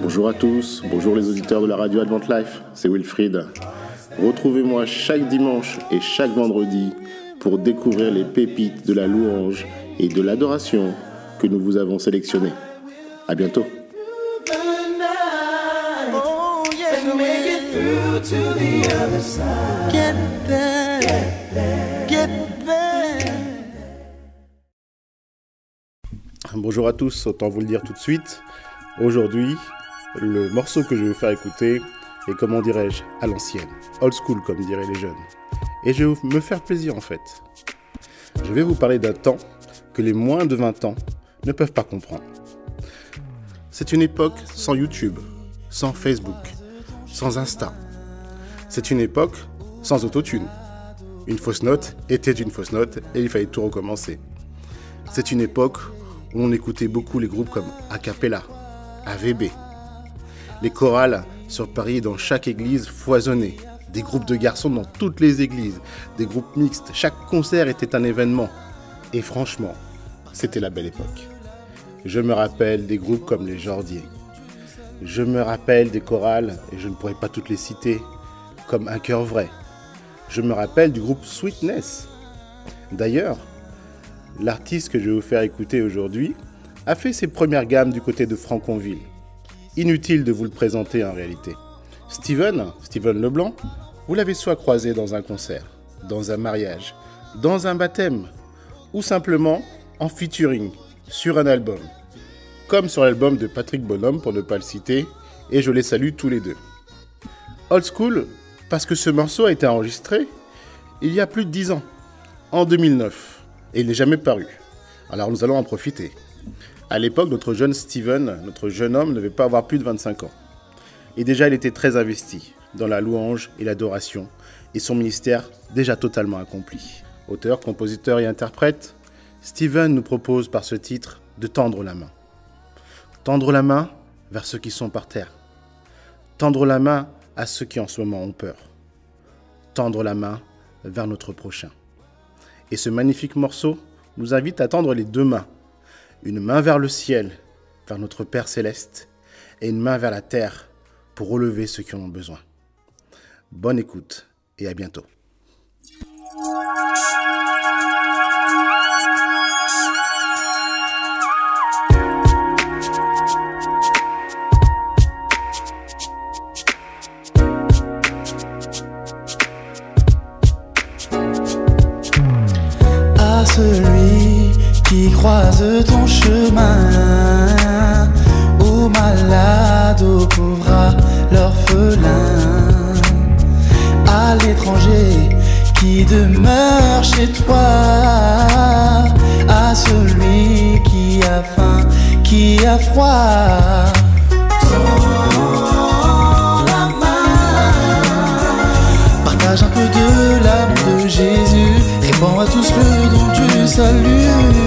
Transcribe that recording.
Bonjour à tous, bonjour les auditeurs de la radio Advent Life, c'est Wilfried. Retrouvez-moi chaque dimanche et chaque vendredi pour découvrir les pépites de la louange et de l'adoration que nous vous avons sélectionnées. À bientôt. Bonjour à tous, autant vous le dire tout de suite. Aujourd'hui, le morceau que je vais vous faire écouter est, comment dirais-je, à l'ancienne, old school comme diraient les jeunes. Et je vais me faire plaisir en fait. Je vais vous parler d'un temps que les moins de 20 ans ne peuvent pas comprendre. C'est une époque sans YouTube, sans Facebook, sans Insta. C'est une époque sans autotune. Une fausse note était une fausse note et il fallait tout recommencer. C'est une époque on écoutait beaucoup les groupes comme Acapella, AVB. Les chorales sur Paris dans chaque église foisonnaient. Des groupes de garçons dans toutes les églises, des groupes mixtes. Chaque concert était un événement. Et franchement, c'était la belle époque. Je me rappelle des groupes comme les Jordiers. Je me rappelle des chorales, et je ne pourrais pas toutes les citer, comme Un cœur vrai. Je me rappelle du groupe Sweetness. D'ailleurs, l'artiste que je vais vous faire écouter aujourd'hui a fait ses premières gammes du côté de Franconville. Inutile de vous le présenter en réalité. Steven, Steven Leblanc, vous l'avez soit croisé dans un concert, dans un mariage, dans un baptême, ou simplement en featuring sur un album, comme sur l'album de Patrick Bonhomme pour ne pas le citer, et je les salue tous les deux. Old School, parce que ce morceau a été enregistré il y a plus de 10 ans, en 2009, et il n'est jamais paru. Alors nous allons en profiter. À l'époque, notre jeune Steven, notre jeune homme, ne devait pas avoir plus de 25 ans. Et déjà, il était très investi dans la louange et l'adoration, et son ministère déjà totalement accompli. Auteur, compositeur et interprète, Steven nous propose par ce titre de tendre la main. Tendre la main vers ceux qui sont par terre. Tendre la main à ceux qui en ce moment ont peur. Tendre la main vers notre prochain. Et ce magnifique morceau nous invite à tendre les deux mains. Une main vers le ciel, vers notre Père céleste, et une main vers la terre pour relever ceux qui en ont besoin. Bonne écoute et à bientôt. Celui qui croise ton chemin, aux malades, aux pauvres, à l'orphelin, à l'étranger qui demeure chez toi, à celui qui a faim, qui a froid. Salut.